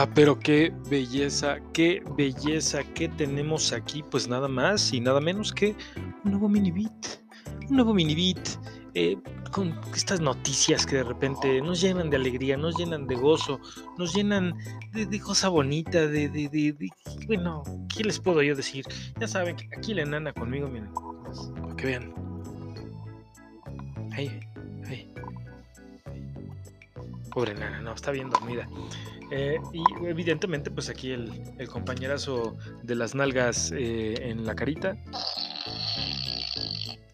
Ah, pero qué belleza, qué belleza que tenemos aquí, pues nada más y nada menos que un nuevo mini beat, un nuevo mini beat, eh, con estas noticias que de repente nos llenan de alegría, nos llenan de gozo, nos llenan de, cosa bonita, de, bueno, ¿qué les puedo yo decir? Ya saben, aquí la enana conmigo, miren, para que vean. Ahí, ahí. Pobre nana, no, está bien dormida. Eh, y evidentemente, pues aquí el, el compañerazo de las nalgas eh, en la carita.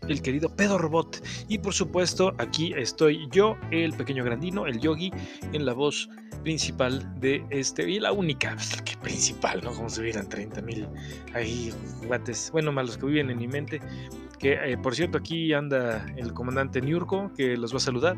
El querido pedo robot. Y por supuesto, aquí estoy yo, el pequeño grandino, el yogi, en la voz principal de este. Y la única, pues, que principal, ¿no? Como si hubieran 30 mil ahí guates. Bueno, más los que viven en mi mente. Que eh, por cierto, aquí anda el comandante Niurko, que los va a saludar.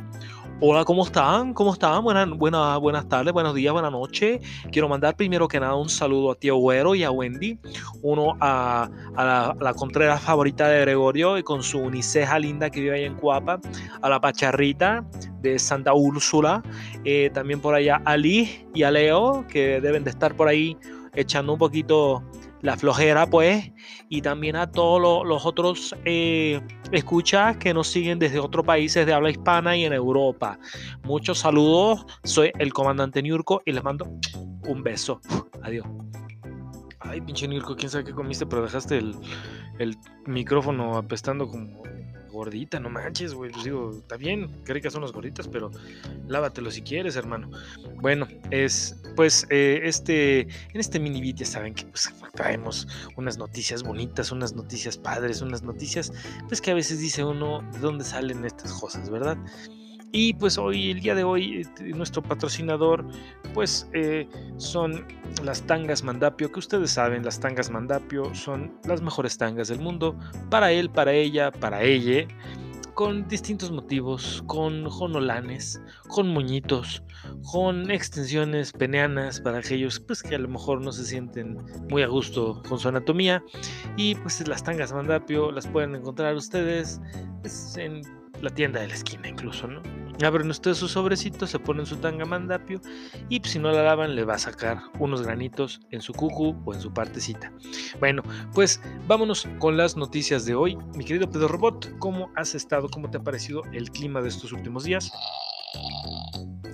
Hola, ¿cómo están? ¿Cómo están? Buenas, buenas, buenas tardes, buenos días, buenas noches. Quiero mandar primero que nada un saludo a Tío Güero y a Wendy. Uno a, a la, a la favorita de Gregorio y con su uniceja linda que vive ahí en Cuapa. A la Pacharrita de Santa Úrsula. eh, también por allá a Liz y a Leo, que deben de estar por ahí echando un poquito la flojera, pues. Y también a todos lo- los otros eh, escuchas que nos siguen desde otros países de habla hispana y en Europa. Muchos saludos. Soy el comandante Niurko y les mando un beso. Adiós. Ay, pinche Niurko, quién sabe qué comiste, pero dejaste el, el micrófono apestando como gordita, no manches, güey. Pues digo, está bien, qué ricas son las gorditas, pero lávatelo si quieres, hermano. Bueno, es pues eh, este, en este mini beat ya saben que pues traemos unas noticias bonitas, unas noticias padres, unas noticias pues que a veces dice uno de dónde salen estas cosas, ¿verdad? Y pues hoy, el día de hoy, eh, nuestro patrocinador, pues eh, son las tangas Mandapio, que ustedes saben, las tangas Mandapio son las mejores tangas del mundo, para él, para ella, para ella, con distintos motivos, con jonolanes, con moñitos, con extensiones peneanas para aquellos pues, que a lo mejor no se sienten muy a gusto con su anatomía. Y pues las tangas Mandapio las pueden encontrar ustedes pues, en la tienda de la esquina incluso, ¿no? Abren ustedes su sobrecito, se ponen su tanga mandapio y pues, si no la lavan le va a sacar unos granitos en su cucu o en su partecita. Bueno, pues vámonos con las noticias de hoy. Mi querido Pedro Robot, ¿cómo has estado? ¿Cómo te ha parecido el clima de estos últimos días?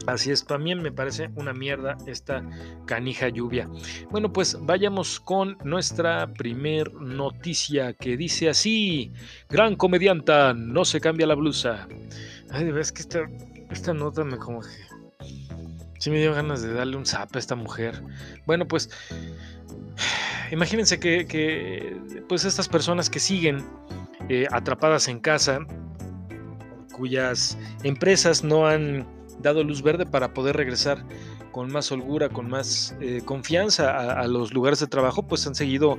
Así es, también me parece una mierda esta canija lluvia. Bueno, pues vayamos con nuestra primer noticia que dice así: Gran comedianta, no se cambia la blusa. Ay, de verdad es que esta, esta nota me como que. Sí me dio ganas de darle un zap a esta mujer. Bueno, pues. Imagínense que, que, pues estas personas que siguen eh, atrapadas en casa, cuyas empresas no han dado luz verde para poder regresar con más holgura, con más eh, confianza a, los lugares de trabajo, pues han seguido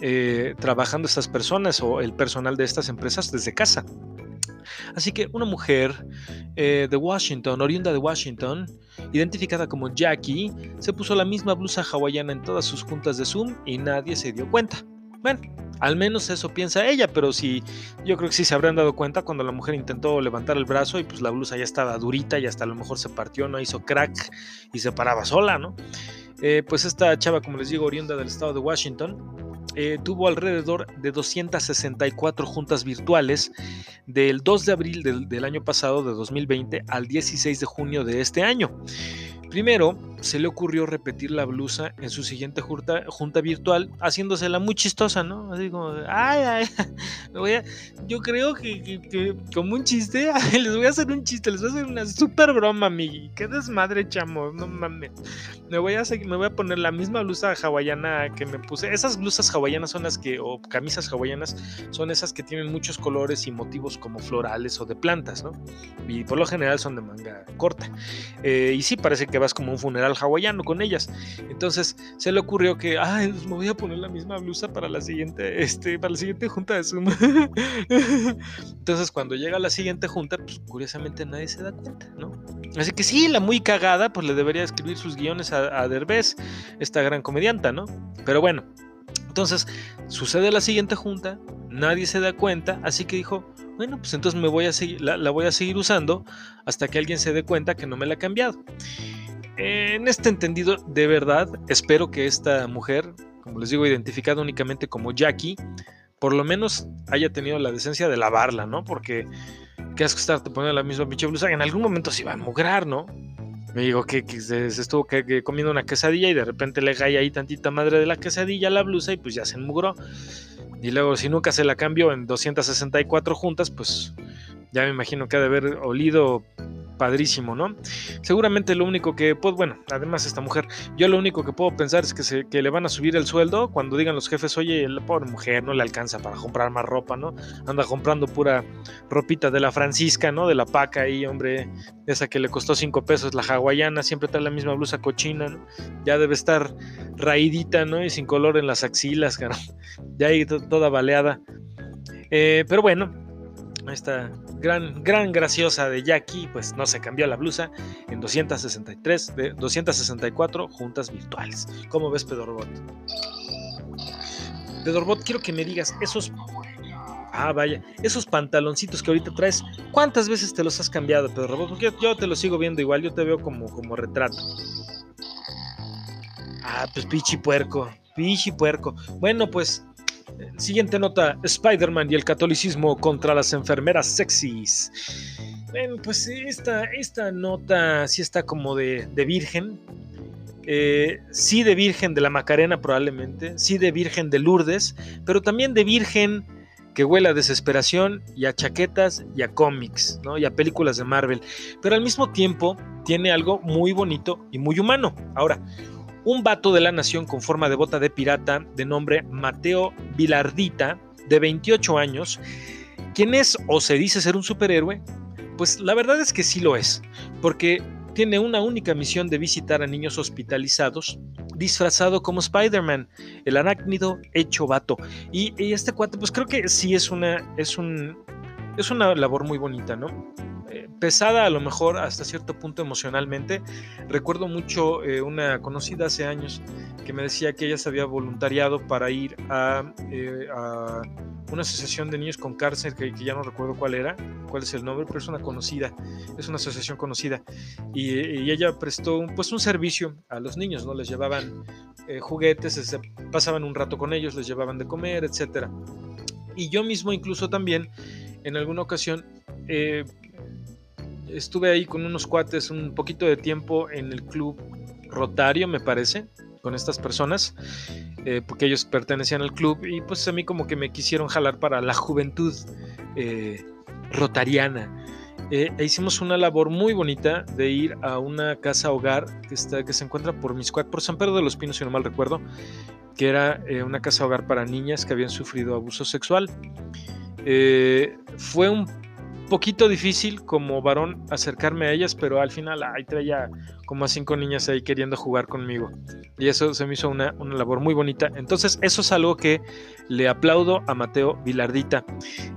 eh, trabajando estas personas o el personal de estas empresas desde casa. Así que una mujer eh, de Washington, oriunda de Washington, identificada como Jackie, se puso la misma blusa hawaiana en todas sus juntas de Zoom y nadie se dio cuenta. Bueno, al menos eso piensa ella, pero sí, yo creo que sí se habrán dado cuenta cuando la mujer intentó levantar el brazo y pues la blusa ya estaba durita y hasta a lo mejor se partió, no hizo crack y se paraba sola, ¿no? Eh, pues esta chava, como les digo, oriunda del estado de Washington, eh, tuvo alrededor de 264 juntas virtuales del 2 de abril del, del, año pasado, de 2020, al 16 de junio de este año. Primero, se le ocurrió repetir la blusa en su siguiente junta, virtual, haciéndosela muy chistosa, ¿no? Así como, ay, ay, yo creo que, como un chiste, les voy a hacer un chiste, les voy a hacer una super broma, amigui. Qué desmadre, chamo, no mames. Me voy a, me voy a poner la misma blusa hawaiana que me puse. Esas blusas hawaianas son las que, o camisas hawaianas, son esas que tienen muchos colores y motivos como florales o de plantas, ¿no? Y por lo general son de manga corta. Eh, y sí, parece que vas como un funeral al hawaiano con ellas. Entonces se le ocurrió que, ay, pues me voy a poner la misma blusa para la siguiente, este, para la siguiente junta de Zoom. Entonces cuando llega la siguiente junta, pues curiosamente nadie se da cuenta, ¿no? Así que sí, la muy cagada, pues le debería escribir sus guiones a, a Derbez, esta gran comedianta, ¿no? Pero bueno, entonces sucede la siguiente junta, nadie se da cuenta, así que dijo, bueno, pues entonces me voy a seguir, la, voy a seguir usando hasta que alguien se dé cuenta que no me la ha cambiado. En este entendido, de verdad, espero que esta mujer, como les digo, identificada únicamente como Jackie, por lo menos haya tenido la decencia de lavarla, ¿no? Porque qué asco estarte poniendo la misma pinche blusa, en algún momento se iba a mugrar, ¿no? Me digo que, se, estuvo comiendo una quesadilla y de repente le cae ahí tantita madre de la quesadilla a la blusa y pues ya se enmugró. Y luego, si nunca se la cambió en 264 juntas, pues ya me imagino que ha de haber olido padrísimo, ¿no? Seguramente lo único que, pues bueno, además esta mujer, yo lo único que puedo pensar es que, se, que le van a subir el sueldo cuando digan los jefes, oye, la pobre mujer no le alcanza para comprar más ropa, ¿no? Anda comprando pura ropita de la Francisca, ¿no? De la paca ahí, hombre, esa que le costó cinco pesos, la hawaiana, siempre trae la misma blusa cochina, ¿no? Ya debe estar raidita, ¿no? Y sin color en las axilas, cara. Ya ahí toda baleada. Eh, pero bueno, esta gran, gran graciosa de Jackie, pues no se cambió la blusa en 263 de 264 juntas virtuales. ¿Cómo ves, Pedorobot? Pedorobot, quiero que me digas esos. Ah, vaya, esos pantaloncitos que ahorita traes, ¿cuántas veces te los has cambiado, Pedorobot? Porque yo, te los sigo viendo igual, yo te veo como, como retrato. Ah, pues pichi puerco, pichi puerco. Bueno, pues Siguiente nota, Spider-Man y el catolicismo contra las enfermeras sexys. Bueno, pues esta, esta nota sí está como de, virgen. Eh, sí de virgen de la Macarena probablemente, sí de virgen de Lourdes, pero también de virgen que huele a desesperación y a chaquetas y a cómics, ¿no? Y a películas de Marvel. Pero al mismo tiempo tiene algo muy bonito y muy humano. Ahora, un vato de la nación con forma de bota de pirata de nombre Mateo Vilardita, de 28 años, quien es o se dice ser un superhéroe, pues la verdad es que sí lo es, porque tiene una única misión de visitar a niños hospitalizados disfrazado como Spider-Man, el arácnido hecho vato. Y, este cuate, pues creo que sí es una, es un, es una labor muy bonita, ¿no? Pesada a lo mejor hasta cierto punto emocionalmente. Recuerdo mucho eh, una conocida hace años que me decía que ella se había voluntariado para ir a, eh, una asociación de niños con cárcel, que, ya no recuerdo cuál era, cuál es el nombre, pero es una conocida, es una asociación conocida. Y, ella prestó un, pues un servicio a los niños, ¿no? Les llevaban eh, juguetes, pasaban un rato con ellos, les llevaban de comer, etc. Y yo mismo incluso también en alguna ocasión estuve ahí con unos cuates un poquito de tiempo en el club Rotario, me parece, con estas personas, eh, porque ellos pertenecían al club y pues a mí como que me quisieron jalar para la juventud eh, rotariana. Eh, e hicimos una labor muy bonita de ir a una casa hogar que, está, que se encuentra por Miscuac, por San Pedro de los Pinos, si no mal recuerdo, que era una casa hogar para niñas que habían sufrido abuso sexual. fue un poquito difícil como varón acercarme a ellas, pero al final ahí traía como a cinco niñas ahí queriendo jugar conmigo. Y eso se me hizo una, labor muy bonita. Entonces, eso es algo que le aplaudo a Mateo Vilardita.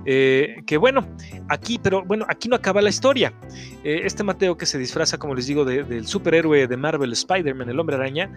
Eh, que bueno, aquí, pero bueno, aquí no acaba la historia. Eh, este Mateo que se disfraza, como les digo, del superhéroe de Marvel, Spider-Man, el hombre araña,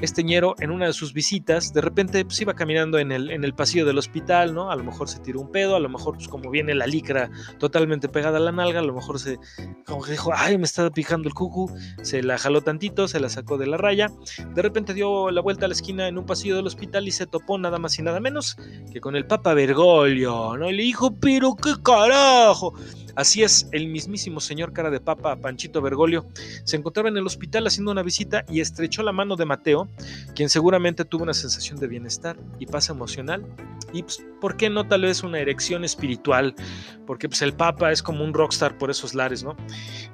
este ñero en una de sus visitas, de repente pues, iba caminando en el, en el pasillo del hospital, ¿no? A lo mejor se tiró un pedo, a lo mejor, pues como viene la licra totalmente pegada a la nalga, a lo mejor se, como que dijo, ay, me está picando el cucu, se la jaló tantito, se la sacó de la raya, de repente dio la vuelta a la esquina en un pasillo del hospital y se topó nada más y nada menos que con el Papa Bergoglio, ¿no? Y le dijo, pero qué carajo. Así es, el mismísimo señor cara de papa, Panchito Bergoglio, se encontraba en el hospital haciendo una visita y estrechó la mano de Mateo, quien seguramente tuvo una sensación de bienestar y paz emocional. Y, pues, ¿por qué no tal vez una erección espiritual? Porque pues, el papa es como un rockstar por esos lares, ¿no?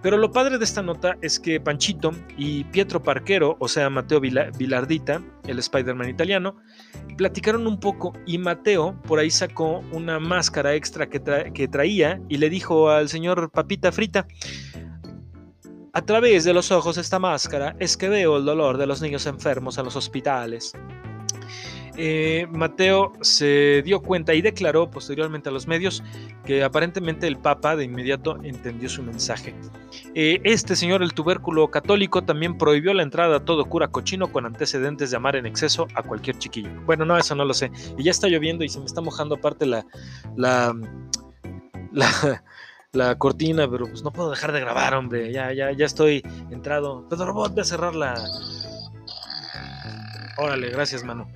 Pero lo padre de esta nota es que Panchito y Pietro Parquero, o sea, Mateo Vilardita, el Spider-Man italiano, platicaron un poco y Mateo por ahí sacó una máscara extra que, que traía y le dijo al señor Papita Frita, A través de los ojos esta máscara es que veo el dolor de los niños enfermos en los hospitales. Eh, Mateo se dio cuenta y declaró posteriormente a los medios que aparentemente el Papa de inmediato entendió su mensaje. Eh, este señor, el tubérculo católico, también prohibió la entrada a todo cura cochino con antecedentes de amar en exceso a cualquier chiquillo. Bueno, no, eso no lo sé. Y ya está lloviendo y se me está mojando aparte la, la, la, la cortina, pero pues no puedo dejar de grabar, hombre. Ya, ya, ya estoy entrado. Pedro Robot, voy a cerrar la. Órale, gracias, mano.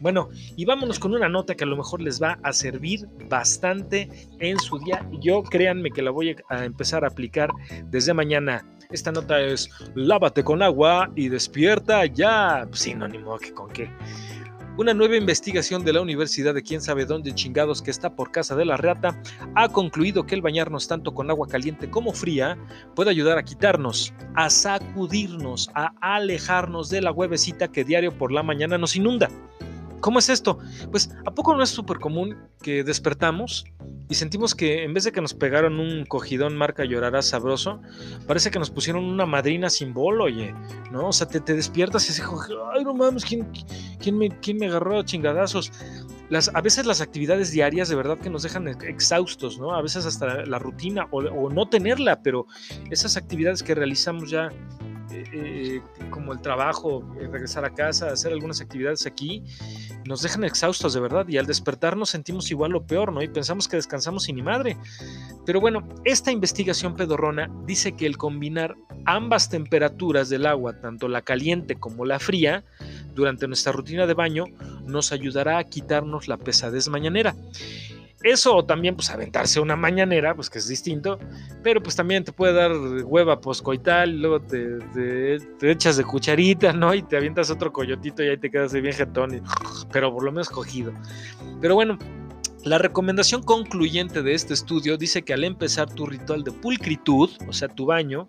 Bueno, y vámonos con una nota que a lo mejor les va a servir bastante en su día. Yo créanme que la voy a empezar a aplicar desde mañana. Esta nota es lávate con agua y despierta ya. Sinónimo que con qué. Una nueva investigación de la Universidad de quién sabe dónde chingados que está por casa de la reata ha concluido que el bañarnos tanto con agua caliente como fría puede ayudar a quitarnos, a sacudirnos, a alejarnos de la huevecita que diario por la mañana nos inunda. ¿Cómo es esto? Pues ¿a poco no es súper común que despertamos y sentimos que en vez de que nos pegaron un cogidón marca llorará sabroso, parece que nos pusieron una madrina sin bolo, oye, ¿no? O sea, te, te despiertas y dices, ay, no mames, ¿quién, quién, me, quién me agarró a chingadazos? Las, a veces las actividades diarias de verdad que nos dejan exhaustos, ¿no? A veces hasta la rutina o no tenerla, pero esas actividades que realizamos ya eh, como el trabajo, eh, regresar a casa, hacer algunas actividades aquí, nos dejan exhaustos de verdad y al despertarnos sentimos igual lo peor, ¿no? Y pensamos que descansamos sin ni madre. Pero bueno, esta investigación pedorrona dice que el combinar ambas temperaturas del agua, tanto la caliente como la fría, durante nuestra rutina de baño, nos ayudará a quitarnos la pesadez mañanera. Eso o también pues aventarse una mañanera, pues que es distinto, pero pues también te puede dar hueva poscoital, luego te, te, echas de cucharita, ¿no? Y te avientas otro coyotito y ahí te quedas bien jetón, pero por lo menos cogido. Pero bueno, la recomendación concluyente de este estudio dice que al empezar tu ritual de pulcritud, o sea, tu baño,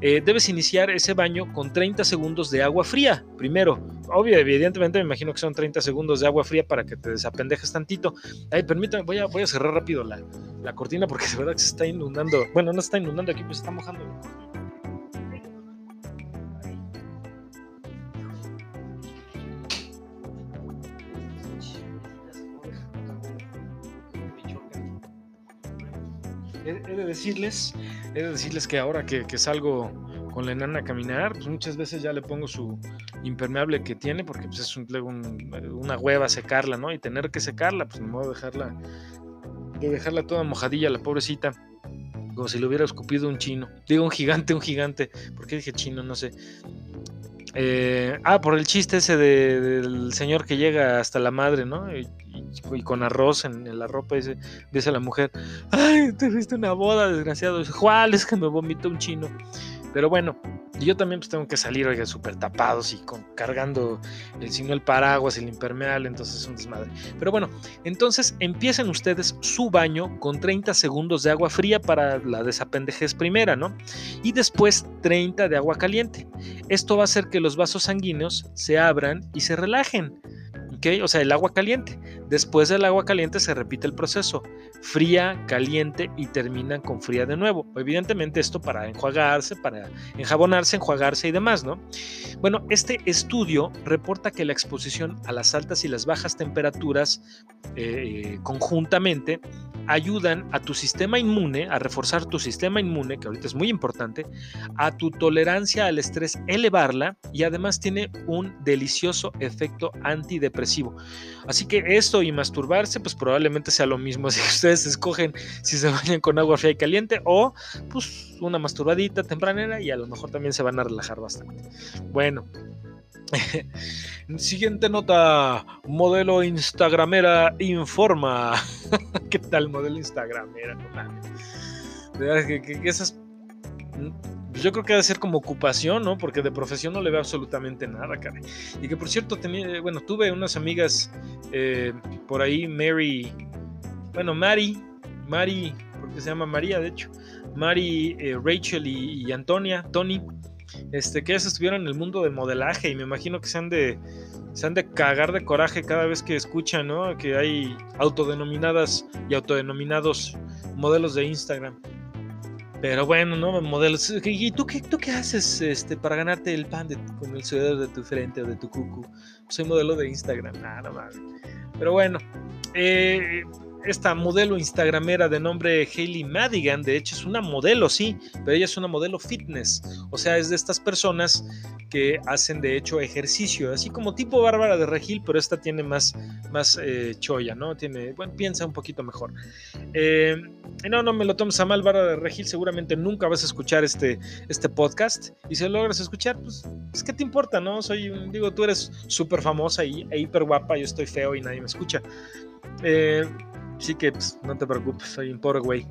eh, debes iniciar ese baño con 30 segundos de agua fría. Primero, obvio, evidentemente me imagino que son 30 segundos de agua fría para que te desapendejes tantito. Ay, permítame, voy a, voy a cerrar rápido la, la cortina porque de verdad que se está inundando. Bueno, no está inundando aquí, pues está mojando. He de decirles, de decirles que ahora que, salgo con la enana a caminar, pues muchas veces ya le pongo su impermeable que tiene, porque pues es un, una hueva secarla, ¿no? Y tener que secarla, pues no voy a dejarla, de dejarla toda mojadilla, la pobrecita, como si le hubiera escupido un chino. Digo un gigante, un gigante. ¿Por qué dije chino? No sé. Eh, ah, por el chiste ese del señor que llega hasta la madre, ¿no? Con arroz en, la ropa, dice, dice la mujer, ay, te fuiste una boda, desgraciado. ¿Cuál? Es que me vomita un chino. Pero bueno, yo también pues tengo que salir, oiga, súper tapados y con, cargando el signo el paraguas, el impermeable, entonces es un desmadre. Pero bueno, entonces empiecen ustedes su baño con 30 segundos de agua fría para la desapendejez primera, ¿no? Y después 30 de agua caliente. Esto va a hacer que los vasos sanguíneos se abran y se relajen. O sea, el agua caliente. Después del agua caliente se repite el proceso. Fría, caliente y terminan con fría de nuevo. Evidentemente esto para enjuagarse, para enjabonarse, enjuagarse y demás, ¿no? Bueno, este estudio reporta que la exposición a las altas y las bajas temperaturas eh, conjuntamente ayudan a tu sistema inmune, a reforzar tu sistema inmune, que ahorita es muy importante, a tu tolerancia al estrés, elevarla y además tiene un delicioso efecto antidepresivo. Así que esto y masturbarse, pues probablemente sea lo mismo si ustedes escogen si se bañan con agua fría y caliente o pues una masturbadita tempranera y a lo mejor también se van a relajar bastante. Bueno, Siguiente nota, modelo Instagramera informa. ¿Qué tal modelo Instagramera? que, esas, pues yo creo que debe ser como ocupación, ¿no? Porque de profesión no le veo absolutamente nada, cara. Y que por cierto, tenía, bueno, tuve unas amigas eh, por ahí, Mary, bueno, Mary, Mary, porque se llama María, de hecho, Mary, eh, Rachel y, y Antonia, Tony este, que ellas estuvieron en el mundo del modelaje y me imagino que se han de, se han de cagar de coraje cada vez que escuchan, ¿no? Que hay autodenominadas y autodenominados modelos de Instagram. Pero bueno, ¿no? Modelos. ¿Y tú qué, tú qué haces este, para ganarte el pan de, con el sudor de tu frente o de tu cucu? Soy modelo de Instagram. Nada más. Pero bueno. Eh, esta modelo instagramera de nombre Hailey Madigan, de hecho es una modelo, sí, pero ella es una modelo fitness, o sea, es de estas personas que hacen de hecho ejercicio, así como tipo Bárbara de Regil, pero esta tiene más, más eh, choya, ¿no? Tiene, bueno, piensa un poquito mejor. Eh, no, no me lo tomes a mal, Bárbara de Regil, seguramente nunca vas a escuchar este, este podcast, y si lo logras escuchar, pues, es que te importa, ¿no? Soy, digo, tú eres súper famosa y, e hiper guapa, yo estoy feo y nadie me escucha. Eh, Así que pues, no te preocupes, soy un pobre güey.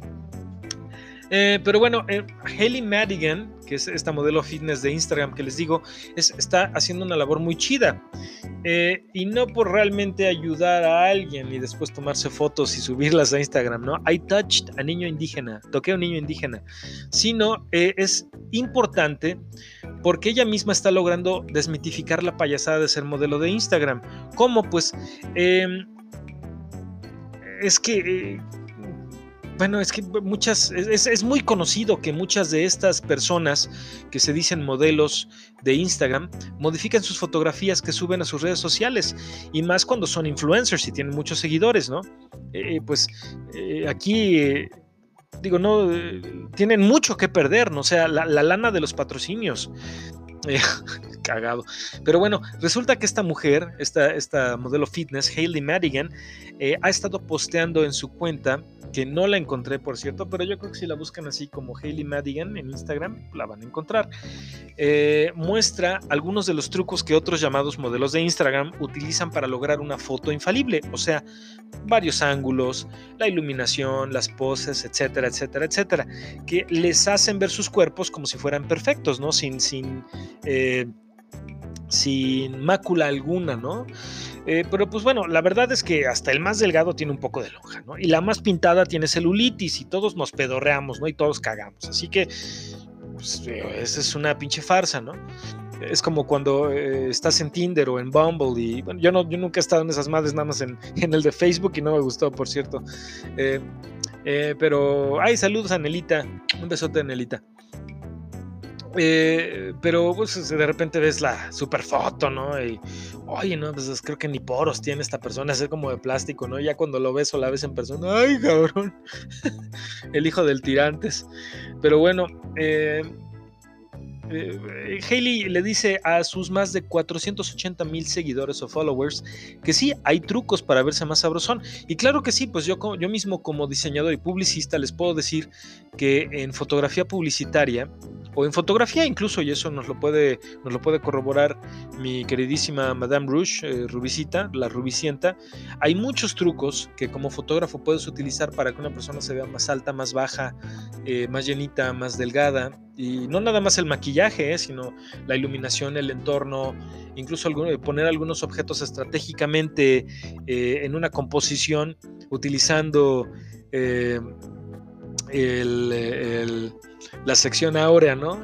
Eh, pero bueno, eh, Haley Madigan, que es esta modelo fitness de Instagram que les digo, está haciendo una labor muy chida. Eh, y no por realmente ayudar a alguien y después tomarse fotos y subirlas a Instagram, ¿no? I touched a niño indígena, toqué a un niño indígena. Sino es importante porque ella misma está logrando desmitificar la payasada de ser modelo de Instagram. ¿Cómo? Pues em, es que, eh, bueno, es que muchas, es, muy conocido que muchas de estas personas que se dicen modelos de Instagram modifican sus fotografías que suben a sus redes sociales y más cuando son influencers y tienen muchos seguidores, ¿no? Eh, pues eh, aquí digo, no, tienen mucho que perder, ¿no? O sea, la, lana de los patrocinios. cagado. Pero bueno, resulta que esta mujer, esta, esta modelo fitness, Hailey Madigan, eh, ha estado posteando en su cuenta, que no la encontré por cierto, pero yo creo que si la buscan así como Hailey Madigan en Instagram, la van a encontrar. Eh, muestra algunos de los trucos que otros llamados modelos de Instagram utilizan para lograr una foto infalible, o sea, varios ángulos, la iluminación, las poses, etcétera, etcétera, etcétera, que les hacen ver sus cuerpos como si fueran perfectos, ¿no? Sin, sin eh, sin mácula alguna, ¿no? Eh, pero pues bueno, la verdad es que hasta el más delgado tiene un poco de lonja, ¿no? Y la más pintada tiene celulitis y todos nos pedorreamos, ¿no? Y todos cagamos. Así que, pues, esa es una pinche farsa, ¿no? Es como cuando eh, estás en Tinder o en Bumble y bueno, yo, no, yo nunca he estado en esas madres, nada más en, el de Facebook y no me gustó, por cierto. Eh, pero, ay, saludos a Nelita. Un besote a Nelita. Eh, pero pues, de repente ves la super foto, ¿no? Y, oye, no, pues creo que ni poros tiene esta persona, es como de plástico, ¿no? Ya cuando lo ves o la ves en persona, ¡ay, cabrón! El hijo del tirantes. Pero bueno, eh, eh, le dice a sus más de 480 mil seguidores o followers que sí, hay trucos para verse más sabrosón. Y claro que sí, pues yo, yo mismo como diseñador y publicista les puedo decir que en fotografía publicitaria o en fotografía incluso, y eso nos lo puede, nos lo puede corroborar mi queridísima Madame Rouge, eh, Rubicita, la Rubicienta, hay muchos trucos que como fotógrafo puedes utilizar para que una persona se vea más alta, más baja, eh, más llenita, más delgada. Y no nada más el maquillaje, eh, sino la iluminación, el entorno, incluso poner algunos objetos estratégicamente en una composición utilizando la sección áurea, ¿no?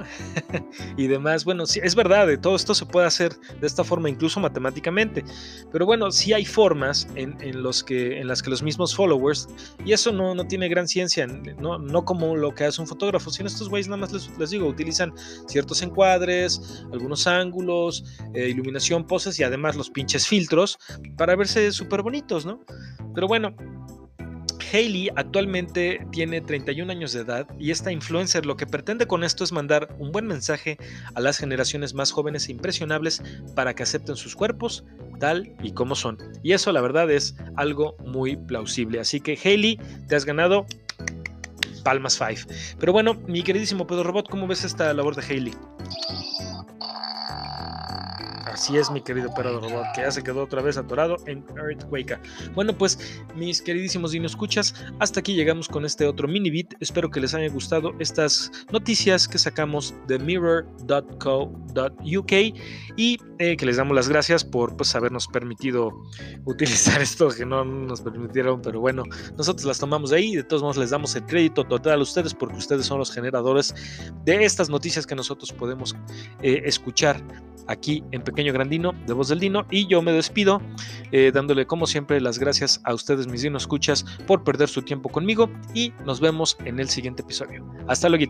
y demás. Bueno, sí, es verdad, de todo esto se puede hacer de esta forma, incluso matemáticamente. Pero bueno, sí hay formas en, los que, en las que los mismos followers, y eso no, no tiene gran ciencia, no, no como lo que hace un fotógrafo, sino estos güeyes nada más les, digo, utilizan ciertos encuadres, algunos ángulos, eh, iluminación, poses y además los pinches filtros para verse súper bonitos, ¿no? Pero bueno, Hailey actualmente tiene 31 años de edad y esta influencer lo que pretende con esto es mandar un buen mensaje a las generaciones más jóvenes e impresionables para que acepten sus cuerpos tal y como son. Y eso la verdad es algo muy plausible. Así que Hailey, te has ganado Palmas 5. Pero bueno, mi queridísimo Pedro Robot, ¿cómo ves esta labor de Hailey? Así es, mi querido perro robot, que ya se quedó otra vez atorado en Earthquake. Bueno, pues, mis queridísimos Dino Escuchas, hasta aquí llegamos con este otro mini beat. Espero que les haya gustado estas noticias que sacamos de mirror.co.uk y eh, que les damos las gracias por pues, habernos permitido utilizar esto que no nos permitieron, pero bueno, nosotros las tomamos de ahí y de todos modos les damos el crédito total a ustedes porque ustedes son los generadores de estas noticias que nosotros podemos eh, escuchar aquí en Pequeño Grandino de Voz del Dino. Y yo me despido eh, dándole como siempre las gracias a ustedes, mis dinos escuchas, por perder su tiempo conmigo y nos vemos en el siguiente episodio. Hasta luego.